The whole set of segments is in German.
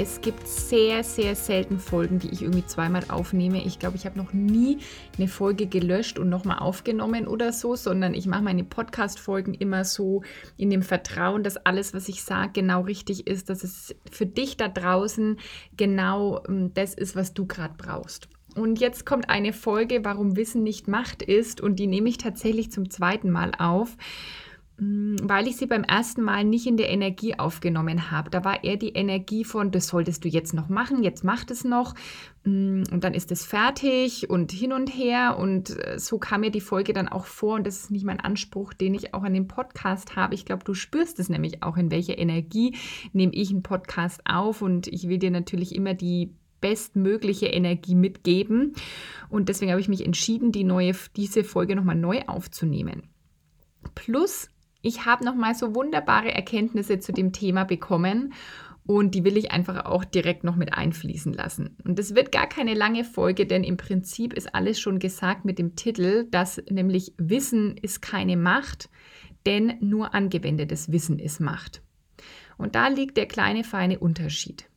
es gibt sehr, sehr selten Folgen, die ich irgendwie zweimal aufnehme. Ich glaube, ich habe noch nie eine Folge gelöscht und nochmal aufgenommen oder so, sondern ich mache meine Podcast-Folgen immer so in dem Vertrauen, dass alles, was ich sage, genau richtig ist, dass es für dich da draußen genau ähm, das ist, was du gerade brauchst. Und jetzt kommt eine Folge, warum Wissen nicht Macht ist, und die nehme ich tatsächlich zum zweiten Mal auf. Mm, weil ich sie beim ersten Mal nicht in der Energie aufgenommen habe. Da war eher die Energie von, das solltest du jetzt noch machen, jetzt mach es noch mm, und dann ist es fertig und hin und her und äh, so kam mir die Folge dann auch vor und das ist nicht mein Anspruch, den ich auch an dem Podcast habe. Ich glaube, du spürst es nämlich auch, in welcher Energie nehme ich einen Podcast auf und ich will dir natürlich immer die bestmögliche Energie mitgeben und deswegen habe ich mich entschieden, die neue, diese Folge nochmal neu aufzunehmen. Plus ich habe noch mal so wunderbare Erkenntnisse zu dem Thema bekommen und die will ich einfach auch direkt noch mit einfließen lassen. Und es wird gar keine lange Folge, denn im Prinzip ist alles schon gesagt mit dem Titel, dass nämlich Wissen ist keine Macht, denn nur angewendetes Wissen ist Macht. Und da liegt der kleine feine Unterschied.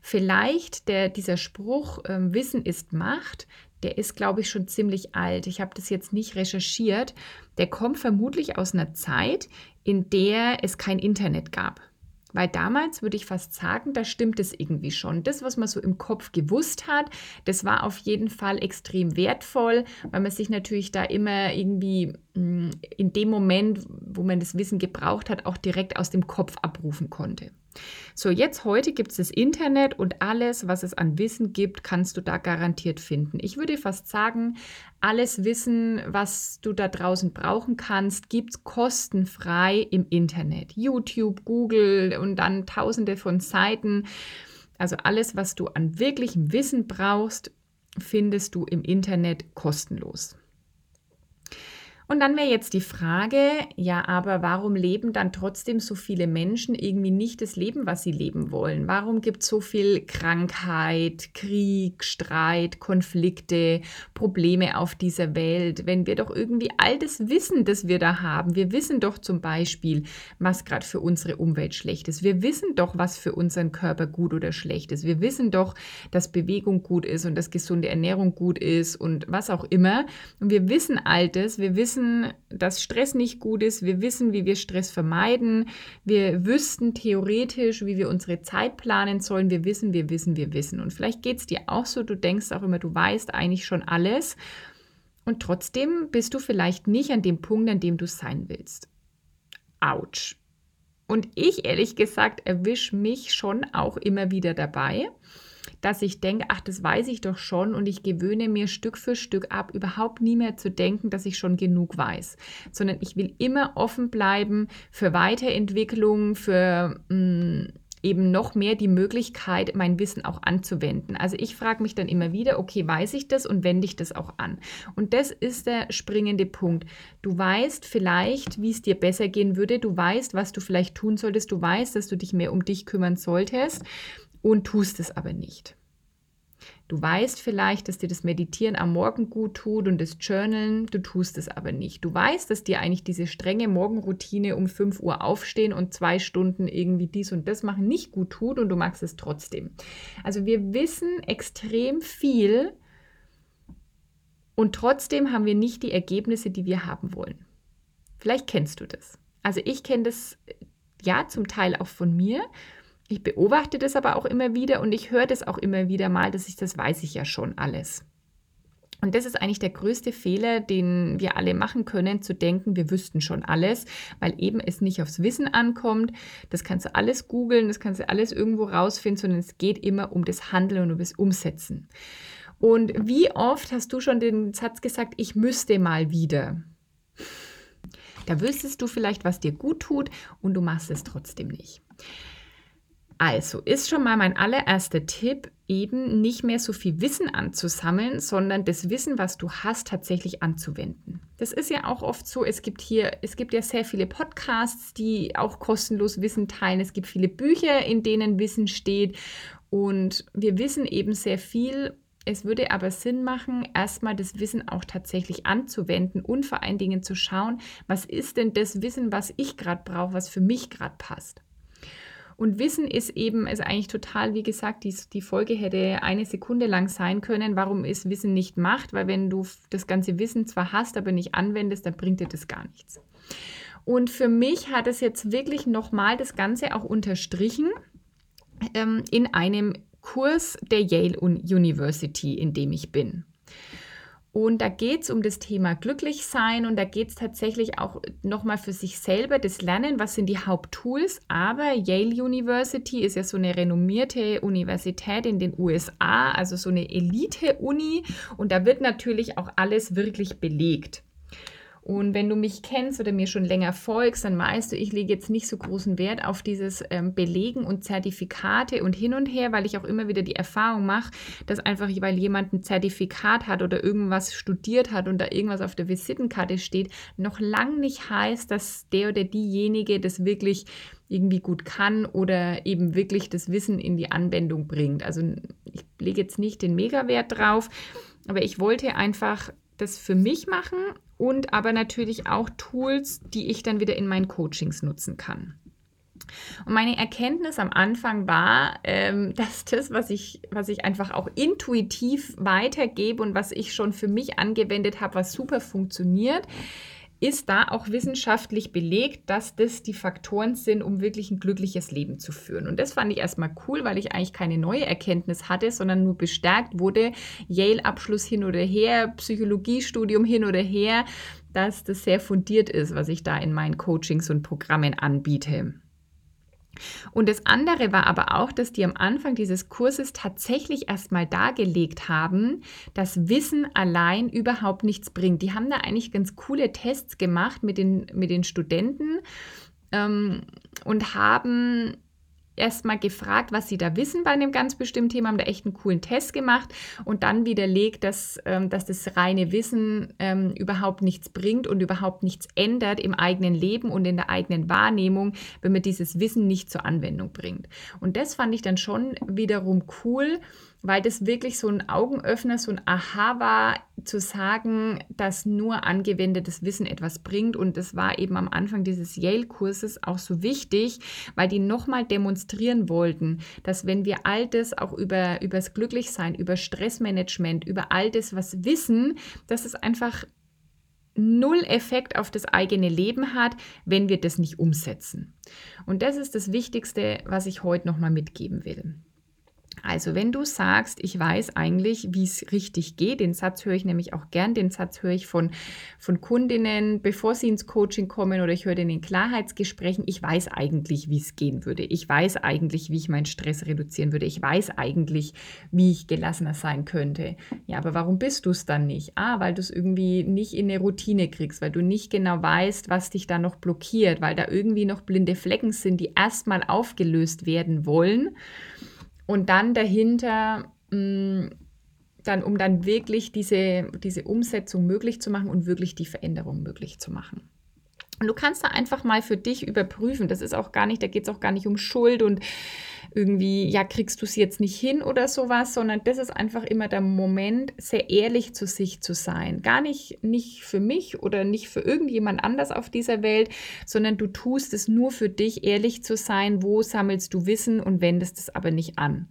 Vielleicht der, dieser Spruch, äh, Wissen ist Macht, der ist, glaube ich, schon ziemlich alt. Ich habe das jetzt nicht recherchiert. Der kommt vermutlich aus einer Zeit, in der es kein Internet gab. Weil damals würde ich fast sagen, da stimmt es irgendwie schon. Das, was man so im Kopf gewusst hat, das war auf jeden Fall extrem wertvoll, weil man sich natürlich da immer irgendwie in dem Moment, wo man das Wissen gebraucht hat, auch direkt aus dem Kopf abrufen konnte. So, jetzt heute gibt es das Internet und alles, was es an Wissen gibt, kannst du da garantiert finden. Ich würde fast sagen, alles Wissen, was du da draußen brauchen kannst, gibt es kostenfrei im Internet. YouTube, Google und dann tausende von Seiten. Also alles, was du an wirklichem Wissen brauchst, findest du im Internet kostenlos. Und dann wäre jetzt die Frage, ja, aber warum leben dann trotzdem so viele Menschen irgendwie nicht das Leben, was sie leben wollen? Warum gibt es so viel Krankheit, Krieg, Streit, Konflikte, Probleme auf dieser Welt, wenn wir doch irgendwie all das Wissen, das wir da haben, wir wissen doch zum Beispiel, was gerade für unsere Umwelt schlecht ist. Wir wissen doch, was für unseren Körper gut oder schlecht ist. Wir wissen doch, dass Bewegung gut ist und dass gesunde Ernährung gut ist und was auch immer. Und wir wissen all das, wir wissen, wissen, dass Stress nicht gut ist. Wir wissen, wie wir Stress vermeiden. Wir wüssten theoretisch, wie wir unsere Zeit planen sollen. Wir wissen, wir wissen, wir wissen. Und vielleicht geht es dir auch so, du denkst auch immer, du weißt eigentlich schon alles. Und trotzdem bist du vielleicht nicht an dem Punkt, an dem du sein willst. Autsch. Und ich ehrlich gesagt erwische mich schon auch immer wieder dabei dass ich denke, ach, das weiß ich doch schon und ich gewöhne mir Stück für Stück ab, überhaupt nie mehr zu denken, dass ich schon genug weiß, sondern ich will immer offen bleiben für Weiterentwicklung, für mh, mm, eben noch mehr die Möglichkeit, mein Wissen auch anzuwenden. Also ich frage mich dann immer wieder, okay, weiß ich das und wende ich das auch an? Und das ist der springende Punkt. Du weißt vielleicht, wie es dir besser gehen würde, du weißt, was du vielleicht tun solltest, du weißt, dass du dich mehr um dich kümmern solltest und tust es aber nicht. Du weißt vielleicht, dass dir das Meditieren am Morgen gut tut und das Journalen, du tust es aber nicht. Du weißt, dass dir eigentlich diese strenge Morgenroutine um 5 Uhr aufstehen und zwei Stunden irgendwie dies und das machen nicht gut tut und du machst es trotzdem. Also wir wissen extrem viel und trotzdem haben wir nicht die Ergebnisse, die wir haben wollen. Vielleicht kennst du das. Also ich kenne das ja zum Teil auch von mir ich beobachte das aber auch immer wieder und ich höre das auch immer wieder mal, dass ich das weiß ich ja schon alles. Und das ist eigentlich der größte Fehler, den wir alle machen können, zu denken, wir wüssten schon alles, weil eben es nicht aufs Wissen ankommt. Das kannst du alles googeln, das kannst du alles irgendwo rausfinden, sondern es geht immer um das Handeln und um das Umsetzen. Und wie oft hast du schon den Satz gesagt, ich müsste mal wieder? Da wüsstest du vielleicht, was dir gut tut und du machst es trotzdem nicht. Also ist schon mal mein allererster Tipp, eben nicht mehr so viel Wissen anzusammeln, sondern das Wissen, was du hast, tatsächlich anzuwenden. Das ist ja auch oft so, es gibt hier, es gibt ja sehr viele Podcasts, die auch kostenlos Wissen teilen. Es gibt viele Bücher, in denen Wissen steht und wir wissen eben sehr viel. Es würde aber Sinn machen, erstmal das Wissen auch tatsächlich anzuwenden und vor allen Dingen zu schauen, was ist denn das Wissen, was ich gerade brauche, was für mich gerade passt. Und Wissen ist eben, ist eigentlich total, wie gesagt, die, die Folge hätte eine Sekunde lang sein können. Warum ist Wissen nicht Macht? Weil wenn du das ganze Wissen zwar hast, aber nicht anwendest, dann bringt dir das gar nichts. Und für mich hat es jetzt wirklich nochmal das Ganze auch unterstrichen ähm, in einem Kurs der Yale University, in dem ich bin. Und da geht es um das Thema Glücklichsein und da geht es tatsächlich auch nochmal für sich selber das Lernen, was sind die Haupttools. Aber Yale University ist ja so eine renommierte Universität in den USA, also so eine Elite-Uni und da wird natürlich auch alles wirklich belegt. Und wenn du mich kennst oder mir schon länger folgst, dann weißt du, ich lege jetzt nicht so großen Wert auf dieses ähm, Belegen und Zertifikate und hin und her, weil ich auch immer wieder die Erfahrung mache, dass einfach, weil jemand ein Zertifikat hat oder irgendwas studiert hat und da irgendwas auf der Visitenkarte steht, noch lang nicht heißt, dass der oder diejenige das wirklich irgendwie gut kann oder eben wirklich das Wissen in die Anwendung bringt. Also ich lege jetzt nicht den Megawert drauf, aber ich wollte einfach das für mich machen und aber natürlich auch Tools, die ich dann wieder in meinen Coachings nutzen kann. Und meine Erkenntnis am Anfang war, ähm, dass das, was ich, was ich einfach auch intuitiv weitergebe und was ich schon für mich angewendet habe, was super funktioniert, ist da auch wissenschaftlich belegt, dass das die Faktoren sind, um wirklich ein glückliches Leben zu führen. Und das fand ich erstmal cool, weil ich eigentlich keine neue Erkenntnis hatte, sondern nur bestärkt wurde, Yale-Abschluss hin oder her, Psychologiestudium hin oder her, dass das sehr fundiert ist, was ich da in meinen Coachings und Programmen anbiete. Und das andere war aber auch, dass die am Anfang dieses Kurses tatsächlich erstmal dargelegt haben, dass Wissen allein überhaupt nichts bringt. Die haben da eigentlich ganz coole Tests gemacht mit den, mit den Studenten ähm, und haben erstmal gefragt, was sie da wissen bei einem ganz bestimmten Thema, haben da echt einen coolen Test gemacht und dann widerlegt, dass, ähm, dass das reine Wissen ähm, überhaupt nichts bringt und überhaupt nichts ändert im eigenen Leben und in der eigenen Wahrnehmung, wenn man dieses Wissen nicht zur Anwendung bringt. Und das fand ich dann schon wiederum cool, weil das wirklich so ein Augenöffner, so ein Aha war, zu sagen, dass nur angewendetes Wissen etwas bringt. Und das war eben am Anfang dieses Yale-Kurses auch so wichtig, weil die nochmal demonstrieren wollten, dass wenn wir all das auch über, über das Glücklichsein, über Stressmanagement, über all das, was wissen, dass es einfach null Effekt auf das eigene Leben hat, wenn wir das nicht umsetzen. Und das ist das Wichtigste, was ich heute nochmal mitgeben will. Also wenn du sagst, ich weiß eigentlich, wie es richtig geht, den Satz höre ich nämlich auch gern, den Satz höre ich von, von Kundinnen, bevor sie ins Coaching kommen oder ich höre den in Klarheitsgesprächen, ich weiß eigentlich, wie es gehen würde. Ich weiß eigentlich, wie ich meinen Stress reduzieren würde. Ich weiß eigentlich, wie ich gelassener sein könnte. Ja, aber warum bist du es dann nicht? Ah, weil du es irgendwie nicht in eine Routine kriegst, weil du nicht genau weißt, was dich da noch blockiert, weil da irgendwie noch blinde Flecken sind, die erstmal aufgelöst werden wollen und dann dahinter, mh, mm, dann, um dann wirklich diese, diese Umsetzung möglich zu machen und wirklich die Veränderung möglich zu machen. Und du kannst da einfach mal für dich überprüfen. Das ist auch gar nicht, da geht es auch gar nicht um Schuld und irgendwie, ja, kriegst du es jetzt nicht hin oder sowas, sondern das ist einfach immer der Moment, sehr ehrlich zu sich zu sein. Gar nicht, nicht für mich oder nicht für irgendjemand anders auf dieser Welt, sondern du tust es nur für dich, ehrlich zu sein. Wo sammelst du Wissen und wendest es aber nicht an?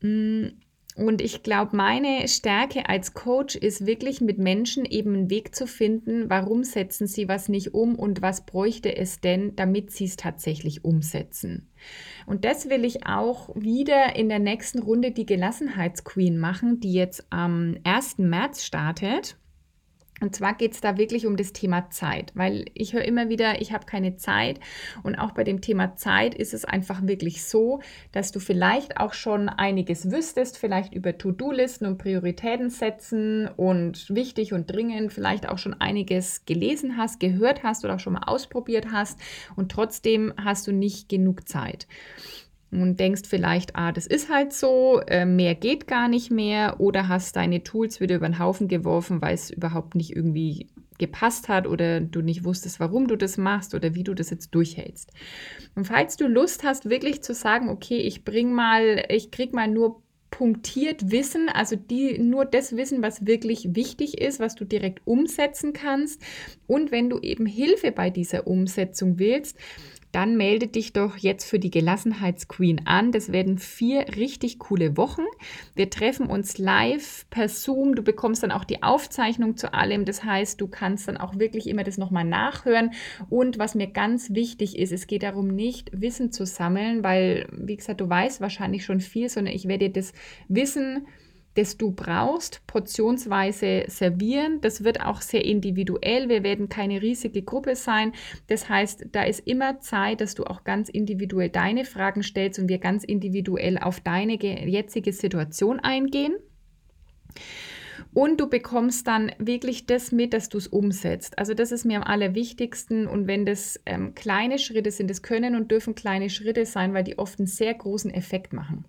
Hm und ich glaube, meine Stärke als Coach ist wirklich mit Menschen eben einen Weg zu finden, warum setzen sie was nicht um und was bräuchte es denn, damit sie es tatsächlich umsetzen. Und das will ich auch wieder in der nächsten Runde die Gelassenheitsqueen machen, die jetzt am 1. März startet. Und zwar geht es da wirklich um das Thema Zeit, weil ich höre immer wieder, ich habe keine Zeit. Und auch bei dem Thema Zeit ist es einfach wirklich so, dass du vielleicht auch schon einiges wüsstest, vielleicht über To-Do-Listen und Prioritäten setzen und wichtig und dringend, vielleicht auch schon einiges gelesen hast, gehört hast oder auch schon mal ausprobiert hast. Und trotzdem hast du nicht genug Zeit. Und denkst vielleicht, ah, das ist halt so, äh, mehr geht gar nicht mehr oder hast deine Tools wieder über den Haufen geworfen, weil es überhaupt nicht irgendwie gepasst hat oder du nicht wusstest, warum du das machst oder wie du das jetzt durchhältst. Und falls du Lust hast, wirklich zu sagen, okay, ich bring mal, ich krieg mal nur punktiert Wissen, also die nur das Wissen, was wirklich wichtig ist, was du direkt umsetzen kannst. Und wenn du eben Hilfe bei dieser Umsetzung willst, dann melde dich doch jetzt für die Gelassenheitsqueen an. Das werden vier richtig coole Wochen. Wir treffen uns live per Zoom. Du bekommst dann auch die Aufzeichnung zu allem. Das heißt, du kannst dann auch wirklich immer das nochmal nachhören. Und was mir ganz wichtig ist, es geht darum, nicht Wissen zu sammeln, weil, wie gesagt, du weißt wahrscheinlich schon viel, sondern ich werde dir das Wissen das du brauchst, portionsweise servieren. Das wird auch sehr individuell. Wir werden keine riesige Gruppe sein. Das heißt, da ist immer Zeit, dass du auch ganz individuell deine Fragen stellst und wir ganz individuell auf deine jetzige Situation eingehen. Und du bekommst dann wirklich das mit, dass du es umsetzt. Also das ist mir am allerwichtigsten. Und wenn das ähm, kleine Schritte sind, das können und dürfen kleine Schritte sein, weil die oft einen sehr großen Effekt machen.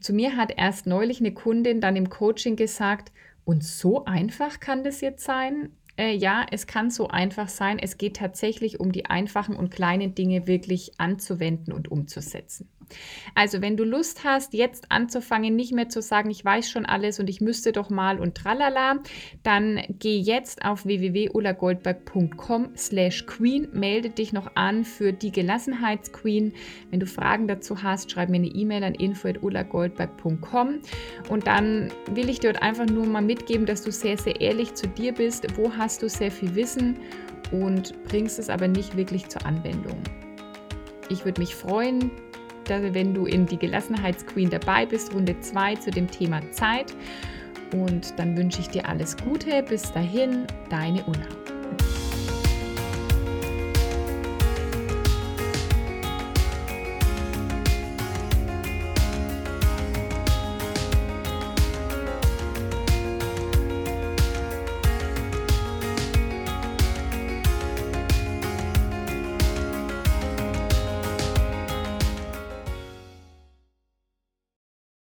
Zu mir hat erst neulich eine Kundin dann im Coaching gesagt, und so einfach kann das jetzt sein? Äh, ja, es kann so einfach sein. Es geht tatsächlich um die einfachen und kleinen Dinge wirklich anzuwenden und umzusetzen. Also, wenn du Lust hast, jetzt anzufangen, nicht mehr zu sagen, ich weiß schon alles und ich müsste doch mal und tralala, dann geh jetzt auf www.ulagoldberg.com slash queen, melde dich noch an für die Gelassenheitsqueen. Wenn du Fragen dazu hast, schreib mir eine E-Mail an info.ulagoldberg.com und dann will ich dir einfach nur mal mitgeben, dass du sehr, sehr ehrlich zu dir bist. Wo hast du sehr viel Wissen und bringst es aber nicht wirklich zur Anwendung? Ich würde mich freuen, wenn du in die Gelassenheitsqueen dabei bist, Runde 2 zu dem Thema Zeit. Und dann wünsche ich dir alles Gute. Bis dahin, deine Ulla.